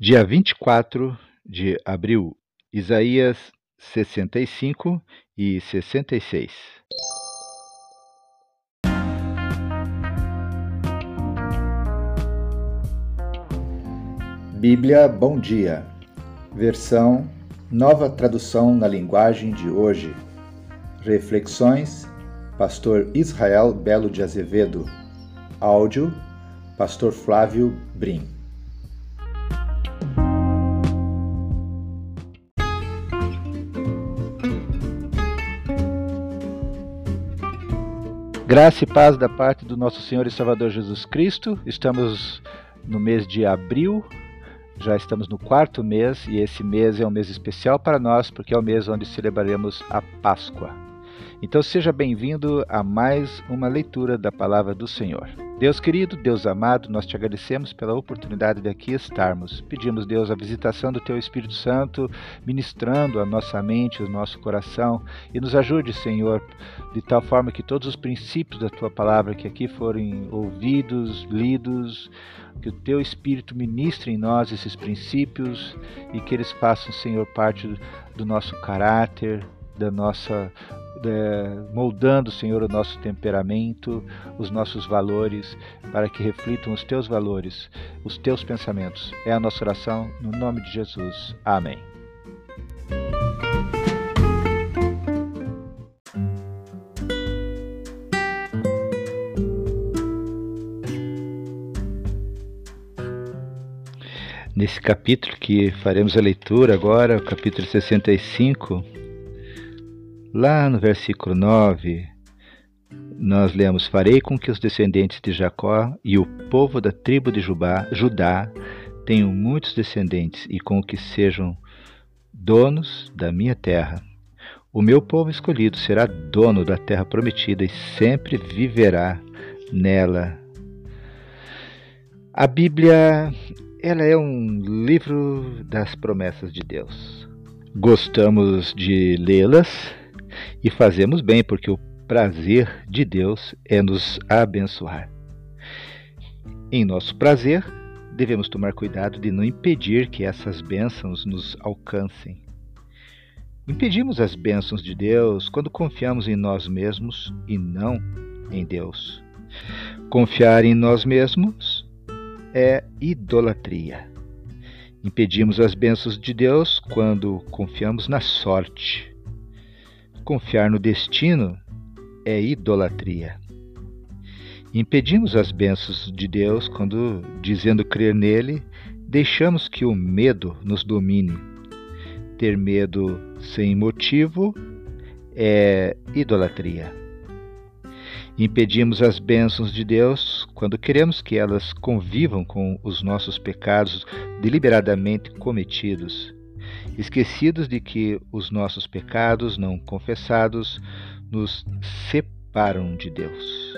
Dia 24 de abril, Isaías 65 e 66. Bíblia Bom Dia, versão Nova Tradução na Linguagem de Hoje. Reflexões, Pastor Israel Belo de Azevedo. Áudio, Pastor Flávio Brim. Graça e paz da parte do nosso Senhor e Salvador Jesus Cristo. Estamos no mês de abril, já estamos no quarto mês e esse mês é um mês especial para nós porque é o mês onde celebraremos a Páscoa. Então seja bem-vindo a mais uma leitura da palavra do Senhor. Deus querido, Deus amado, nós te agradecemos pela oportunidade de aqui estarmos. Pedimos, Deus, a visitação do Teu Espírito Santo, ministrando a nossa mente, o nosso coração, e nos ajude, Senhor, de tal forma que todos os princípios da Tua palavra que aqui forem ouvidos, lidos, que o Teu Espírito ministre em nós esses princípios e que eles façam, Senhor, parte do nosso caráter, da nossa é, moldando, Senhor, o nosso temperamento, os nossos valores, para que reflitam os teus valores, os teus pensamentos. É a nossa oração, no nome de Jesus. Amém. Nesse capítulo que faremos a leitura agora, o capítulo 65, Lá no versículo 9, nós lemos: Farei com que os descendentes de Jacó e o povo da tribo de Jubá, Judá tenham muitos descendentes e com que sejam donos da minha terra. O meu povo escolhido será dono da terra prometida e sempre viverá nela. A Bíblia, ela é um livro das promessas de Deus. Gostamos de lê-las e fazemos bem, porque o prazer de Deus é nos abençoar. Em nosso prazer, devemos tomar cuidado de não impedir que essas bênçãos nos alcancem. Impedimos as bênçãos de Deus quando confiamos em nós mesmos e não em Deus. Confiar em nós mesmos é idolatria. Impedimos as bênçãos de Deus quando confiamos na sorte Confiar no destino é idolatria. Impedimos as bênçãos de Deus quando, dizendo crer nele, deixamos que o medo nos domine. Ter medo sem motivo é idolatria. Impedimos as bênçãos de Deus quando queremos que elas convivam com os nossos pecados deliberadamente cometidos esquecidos de que os nossos pecados não confessados nos separam de Deus.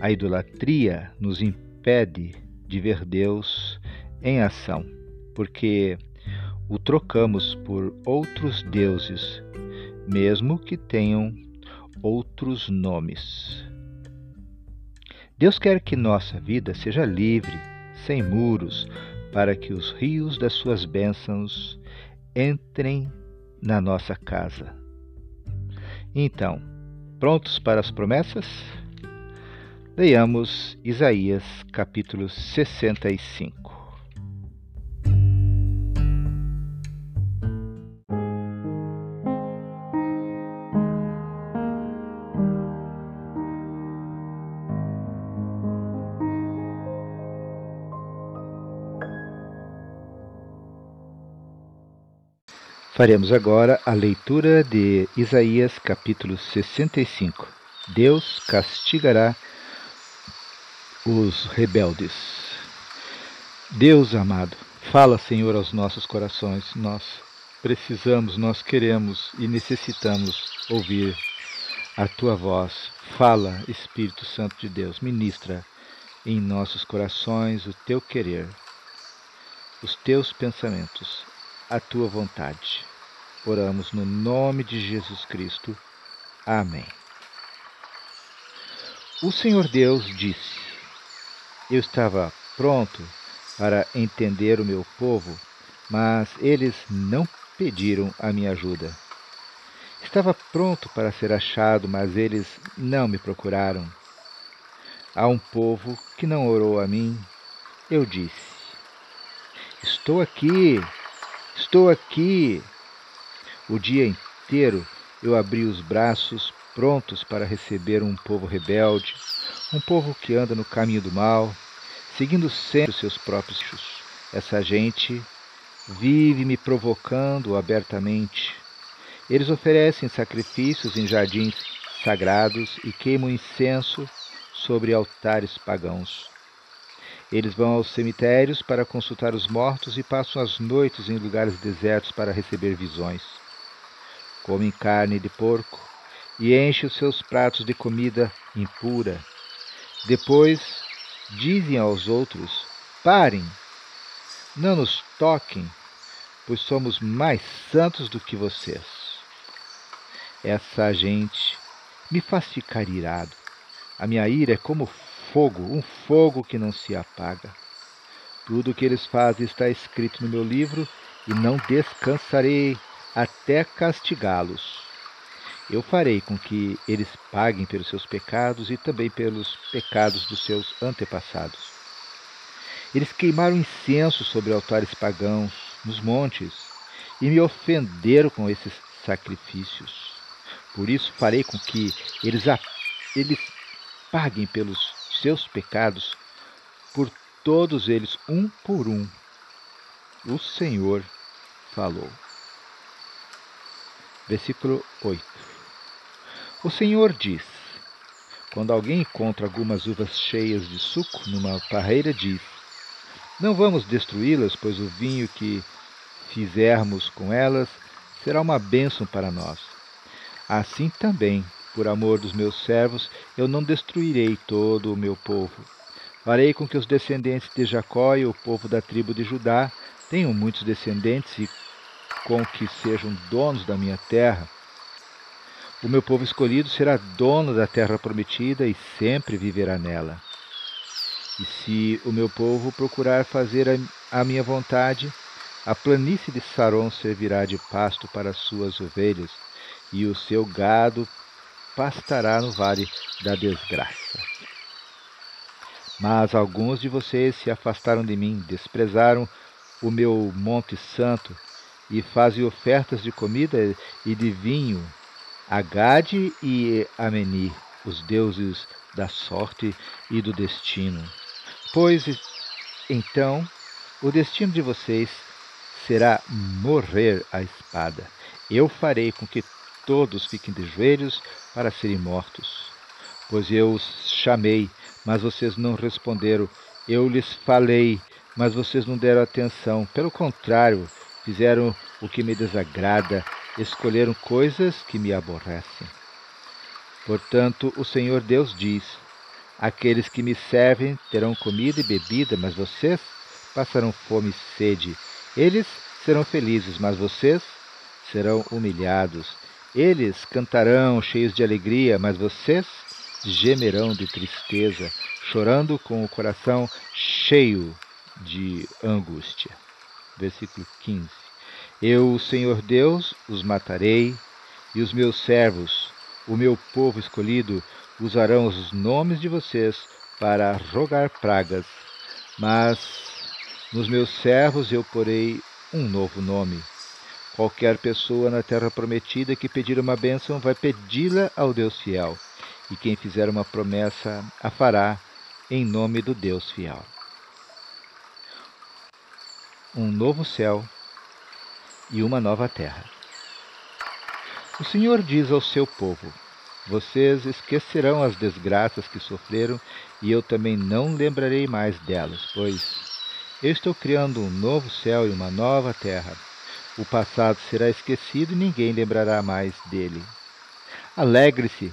A idolatria nos impede de ver Deus em ação, porque o trocamos por outros deuses, mesmo que tenham outros nomes. Deus quer que nossa vida seja livre, sem muros, para que os rios das suas bênçãos entrem na nossa casa. Então, prontos para as promessas? Leiamos Isaías capítulo 65. Faremos agora a leitura de Isaías capítulo 65. Deus castigará os rebeldes. Deus amado, fala, Senhor, aos nossos corações. Nós precisamos, nós queremos e necessitamos ouvir a tua voz. Fala, Espírito Santo de Deus, ministra em nossos corações o teu querer, os teus pensamentos, a tua vontade. Oramos no nome de Jesus Cristo. Amém. O Senhor Deus disse: Eu estava pronto para entender o meu povo, mas eles não pediram a minha ajuda. Estava pronto para ser achado, mas eles não me procuraram. A um povo que não orou a mim, eu disse: Estou aqui, estou aqui. O dia inteiro eu abri os braços prontos para receber um povo rebelde, um povo que anda no caminho do mal, seguindo sempre os seus próprios. Essa gente vive me provocando abertamente. Eles oferecem sacrifícios em jardins sagrados e queimam incenso sobre altares pagãos. Eles vão aos cemitérios para consultar os mortos e passam as noites em lugares desertos para receber visões. Comem carne de porco e enchem os seus pratos de comida impura. Depois dizem aos outros: Parem, não nos toquem, pois somos mais santos do que vocês. Essa gente me faz ficar irado. A minha ira é como fogo, um fogo que não se apaga. Tudo o que eles fazem está escrito no meu livro e não descansarei até castigá-los. Eu farei com que eles paguem pelos seus pecados e também pelos pecados dos seus antepassados. Eles queimaram incenso sobre altares pagãos nos montes e me ofenderam com esses sacrifícios. Por isso farei com que eles, eles paguem pelos seus pecados, por todos eles, um por um. O Senhor falou. Versículo 8. O Senhor diz: Quando alguém encontra algumas uvas cheias de suco numa parreira, diz: Não vamos destruí-las, pois o vinho que fizermos com elas será uma bênção para nós. Assim também, por amor dos meus servos, eu não destruirei todo o meu povo. Farei com que os descendentes de Jacó e o povo da tribo de Judá tenham muitos descendentes e com que sejam donos da minha terra. O meu povo escolhido será dono da terra prometida e sempre viverá nela. E se o meu povo procurar fazer a, minha vontade, a planície de Saron servirá de pasto para suas ovelhas, e o seu gado pastará no vale da desgraça. Mas alguns de vocês se afastaram de mim, desprezaram o meu monte santo e fazem ofertas de comida e de vinho a Gade e a Meni, os deuses da sorte e do destino. Pois então o destino de vocês será morrer à espada. Eu farei com que todos fiquem de joelhos para serem mortos. Pois eu os chamei, mas vocês não responderam. Eu lhes falei, mas vocês não deram atenção. Pelo contrário, fizeram o que me desagrada, escolheram coisas que me aborrecem. Portanto, o Senhor Deus diz: Aqueles que me servem terão comida e bebida, mas vocês passarão fome e sede. Eles serão felizes, mas vocês serão humilhados. Eles cantarão cheios de alegria, mas vocês gemerão de tristeza, chorando com o coração cheio de angústia. Versículo 15. Eu, Senhor Deus, os matarei, e os meus servos, o meu povo escolhido, usarão os nomes de vocês para rogar pragas. Mas nos meus servos eu porei um novo nome. Qualquer pessoa na terra prometida que pedir uma bênção vai pedi-la ao Deus fiel, e quem fizer uma promessa a fará em nome do Deus fiel. Um novo céu e uma nova terra. O Senhor diz ao seu povo: Vocês esquecerão as desgraças que sofreram, e eu também não lembrarei mais delas, pois eu estou criando um novo céu e uma nova terra. O passado será esquecido e ninguém lembrará mais dele. Alegre-se,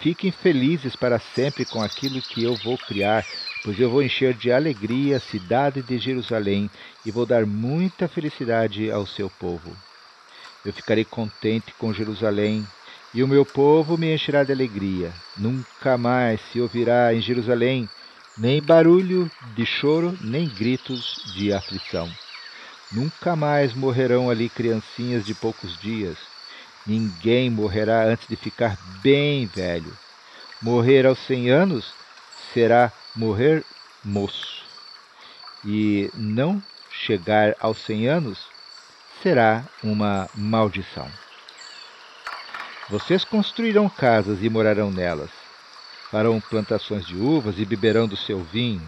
fiquem felizes para sempre com aquilo que eu vou criar, pois eu vou encher de alegria a cidade de Jerusalém e vou dar muita felicidade ao seu povo. Eu ficarei contente com Jerusalém e o meu povo me encherá de alegria. Nunca mais se ouvirá em Jerusalém nem barulho de choro, nem gritos de aflição. Nunca mais morrerão ali criancinhas de poucos dias. Ninguém morrerá antes de ficar bem velho. Morrer aos cem anos será morrer moço. E não chegar aos cem anos será uma maldição. Vocês construirão casas e morarão nelas farão plantações de uvas e beberão do seu vinho.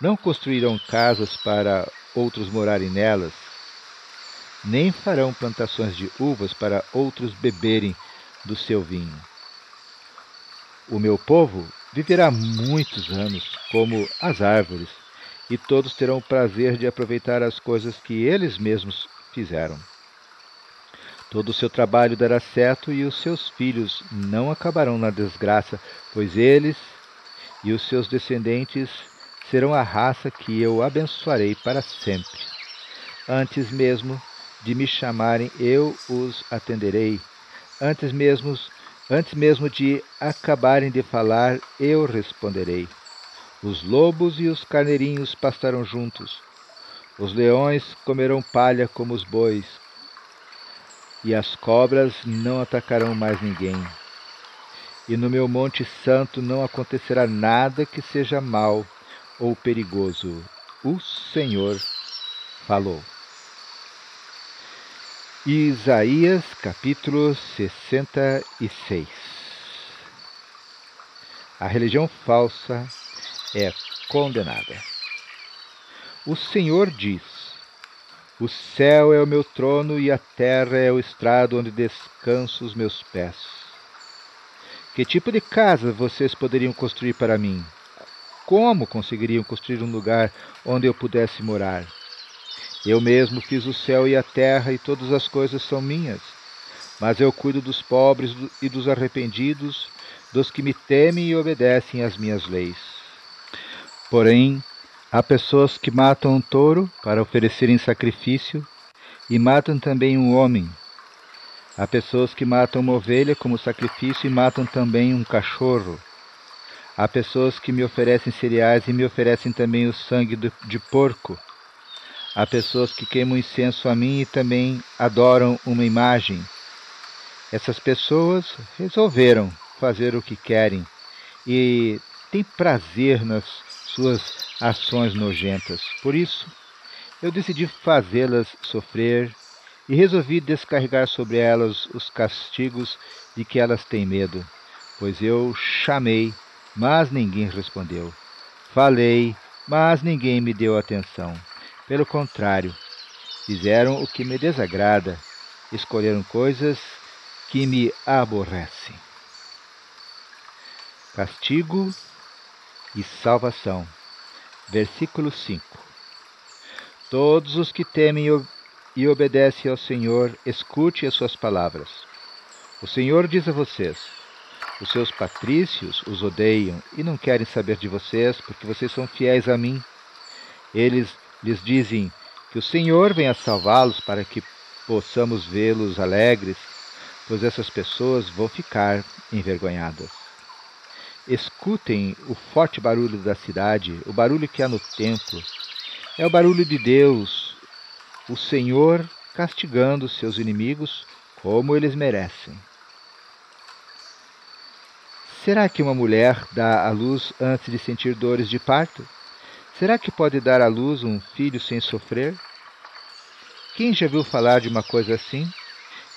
Não construirão casas para outros morarem nelas, nem farão plantações de uvas para outros beberem do seu vinho. O meu povo viverá muitos anos, como as árvores, e todos terão o prazer de aproveitar as coisas que eles mesmos fizeram. Todo o seu trabalho dará certo e os seus filhos não acabarão na desgraça, pois eles e os seus descendentes serão a raça que eu abençoarei para sempre. Antes mesmo de me chamarem, eu os atenderei. Antes mesmo, antes mesmo de acabarem de falar, eu responderei. Os lobos e os carneirinhos pastarão juntos. Os leões comerão palha como os bois e as cobras não atacarão mais ninguém. E no meu Monte Santo não acontecerá nada que seja mal ou perigoso. O Senhor falou. Isaías capítulo 66 A religião falsa é condenada. O Senhor diz: o céu é o meu trono e a terra é o estrado onde descanso os meus pés. Que tipo de casa vocês poderiam construir para mim? Como conseguiriam construir um lugar onde eu pudesse morar? Eu mesmo fiz o céu e a terra e todas as coisas são minhas. Mas eu cuido dos pobres e dos arrependidos, dos que me temem e obedecem às minhas leis. Porém, Há pessoas que matam um touro para oferecerem sacrifício e matam também um homem. Há pessoas que matam uma ovelha como sacrifício e matam também um cachorro. Há pessoas que me oferecem cereais e me oferecem também o sangue de porco. Há pessoas que queimam incenso a mim e também adoram uma imagem. Essas pessoas resolveram fazer o que querem e têm prazer nas suas ações nojentas. Por isso, eu decidi fazê-las sofrer e resolvi descarregar sobre elas os castigos de que elas têm medo. Pois eu chamei, mas ninguém respondeu. Falei, mas ninguém me deu atenção. Pelo contrário, fizeram o que me desagrada, escolheram coisas que me aborrecem. Castigo e salvação. Versículo 5 Todos os que temem e obedecem ao Senhor, escute as suas palavras. O Senhor diz a vocês: os seus patrícios os odeiam e não querem saber de vocês, porque vocês são fiéis a mim. Eles lhes dizem que o Senhor venha salvá-los para que possamos vê-los alegres, pois essas pessoas vão ficar envergonhadas. Escutem o forte barulho da cidade, o barulho que há no templo. É o barulho de Deus, o Senhor castigando seus inimigos como eles merecem. Será que uma mulher dá à luz antes de sentir dores de parto? Será que pode dar à luz um filho sem sofrer? Quem já viu falar de uma coisa assim?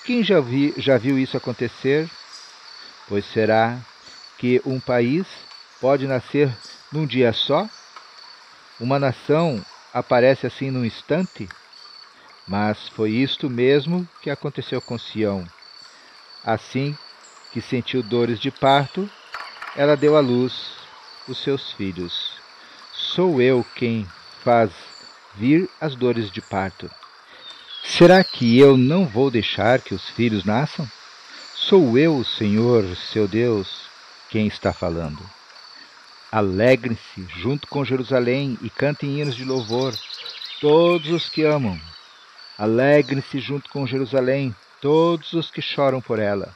Quem já, vi, já viu isso acontecer? Pois será que um país pode nascer num dia só? Uma nação aparece assim num instante? Mas foi isto mesmo que aconteceu com Sião. Assim que sentiu dores de parto, ela deu à luz os seus filhos. Sou eu quem faz vir as dores de parto. Será que eu não vou deixar que os filhos nasçam? Sou eu, Senhor, seu Deus, quem está falando. Alegrem-se junto com Jerusalém e cantem hinos de louvor, todos os que amam. Alegrem-se junto com Jerusalém, todos os que choram por ela.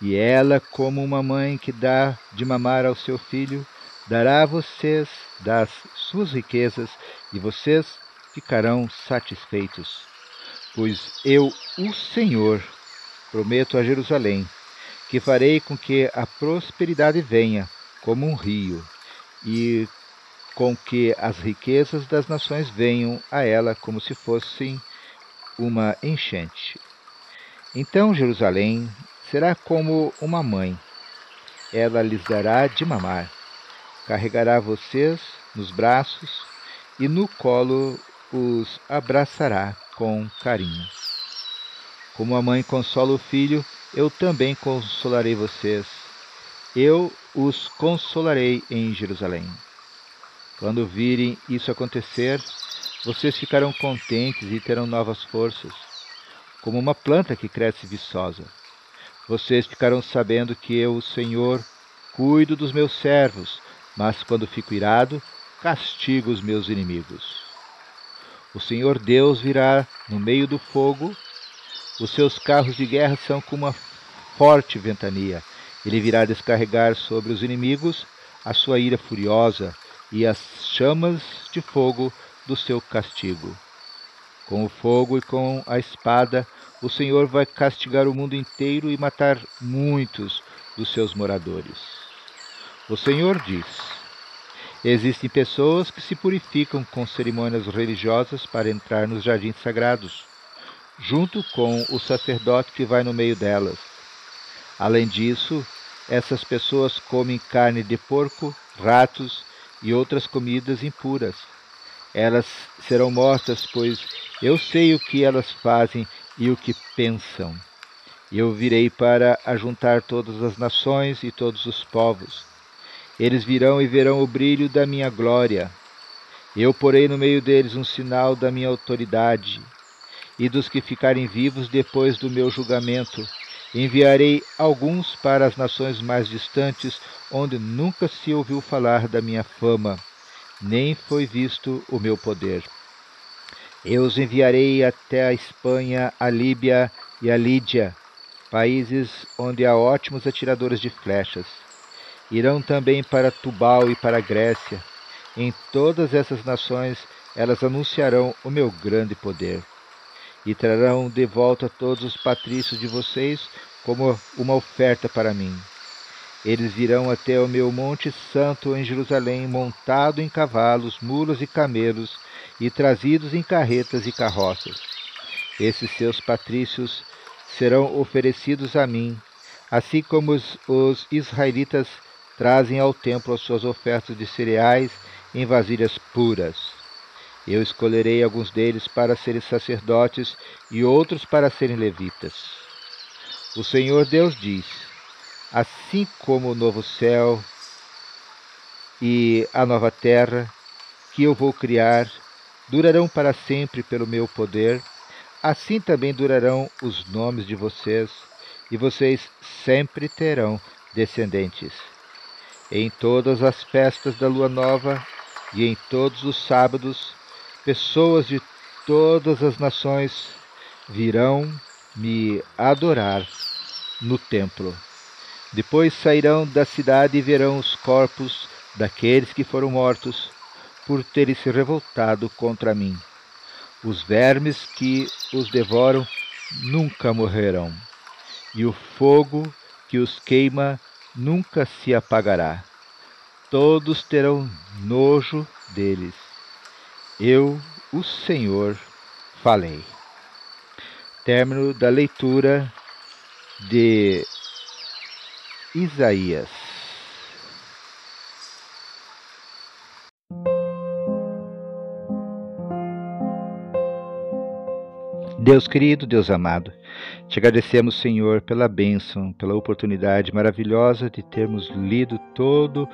E ela, como uma mãe que dá de mamar ao seu filho, dará a vocês das suas riquezas e vocês ficarão satisfeitos. Pois eu, o Senhor, prometo a Jerusalém que farei com que a prosperidade venha como um rio e com que as riquezas das nações venham a ela como se fossem uma enchente. Então Jerusalém será como uma mãe. Ela lhes dará de mamar, carregará vocês nos braços e no colo os abraçará com carinho. Como a mãe consola o filho, eu também consolarei vocês. Eu os consolarei em Jerusalém. Quando virem isso acontecer, vocês ficarão contentes e terão novas forças, como uma planta que cresce viçosa. Vocês ficarão sabendo que eu, o Senhor, cuido dos meus servos, mas quando fico irado, castigo os meus inimigos. O Senhor Deus virá no meio do fogo os seus carros de guerra são como uma forte ventania. Ele virá descarregar sobre os inimigos a sua ira furiosa e as chamas de fogo do seu castigo. Com o fogo e com a espada, o Senhor vai castigar o mundo inteiro e matar muitos dos seus moradores. O Senhor diz: Existem pessoas que se purificam com cerimônias religiosas para entrar nos jardins sagrados junto com o sacerdote que vai no meio delas. Além disso, essas pessoas comem carne de porco, ratos e outras comidas impuras. Elas serão mortas, pois eu sei o que elas fazem e o que pensam. Eu virei para ajuntar todas as nações e todos os povos. Eles virão e verão o brilho da minha glória. Eu porei no meio deles um sinal da minha autoridade e dos que ficarem vivos depois do meu julgamento. Enviarei alguns para as nações mais distantes, onde nunca se ouviu falar da minha fama, nem foi visto o meu poder. Eu os enviarei até a Espanha, a Líbia e a Lídia, países onde há ótimos atiradores de flechas. Irão também para Tubal e para a Grécia. Em todas essas nações elas anunciarão o meu grande poder e trarão de volta todos os patrícios de vocês como uma oferta para mim. Eles virão até o meu monte santo em Jerusalém, montado em cavalos, mulas e camelos, e trazidos em carretas e carroças. Esses seus patrícios serão oferecidos a mim, assim como os, os israelitas trazem ao templo as suas ofertas de cereais em vasilhas puras. Eu escolherei alguns deles para serem sacerdotes e outros para serem levitas. O Senhor Deus diz: Assim como o novo céu e a nova terra que eu vou criar durarão para sempre pelo meu poder, assim também durarão os nomes de vocês, e vocês sempre terão descendentes. Em todas as festas da lua nova e em todos os sábados pessoas de todas as nações virão me adorar no templo. Depois sairão da cidade e verão os corpos daqueles que foram mortos por terem se revoltado contra mim. Os vermes que os devoram nunca morrerão, e o fogo que os queima nunca se apagará. Todos terão nojo deles eu, o Senhor, falei. Término da leitura de Isaías. Deus querido, Deus amado, te agradecemos, Senhor, pela bênção, pela oportunidade maravilhosa de termos lido todo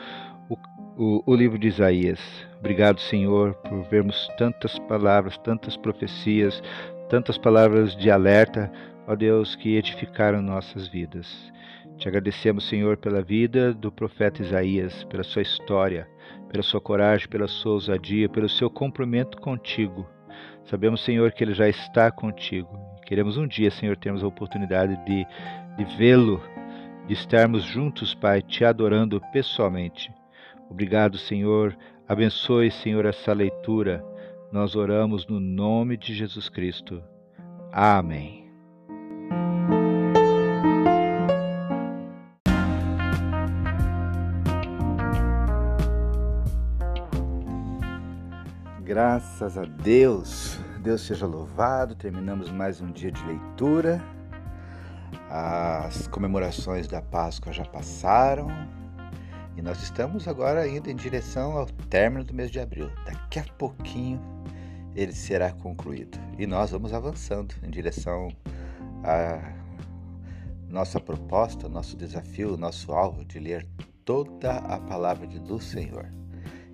o, o livro de Isaías. Obrigado, Senhor, por vermos tantas palavras, tantas profecias, tantas palavras de alerta, ó Deus, que edificaram nossas vidas. Te agradecemos, Senhor, pela vida do profeta Isaías, pela sua história, pela sua coragem, pela sua ousadia, pelo seu comprometimento contigo. Sabemos, Senhor, que ele já está contigo. Queremos um dia, Senhor, termos a oportunidade de, de vê-lo, de estarmos juntos, Pai, te adorando pessoalmente. Obrigado, Senhor. Abençoe, Senhor, essa leitura. Nós oramos no nome de Jesus Cristo. Amém. Graças a Deus, Deus seja louvado. Terminamos mais um dia de leitura. As comemorações da Páscoa já passaram e nós estamos agora indo em direção ao término do mês de abril. Daqui a pouquinho ele será concluído e nós vamos avançando em direção a nossa proposta, nosso desafio, nosso alvo de ler toda a palavra do Senhor.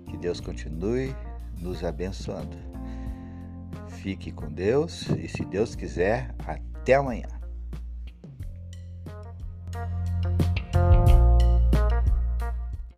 Que Deus continue nos abençoando. Fique com Deus e, se Deus quiser, até amanhã.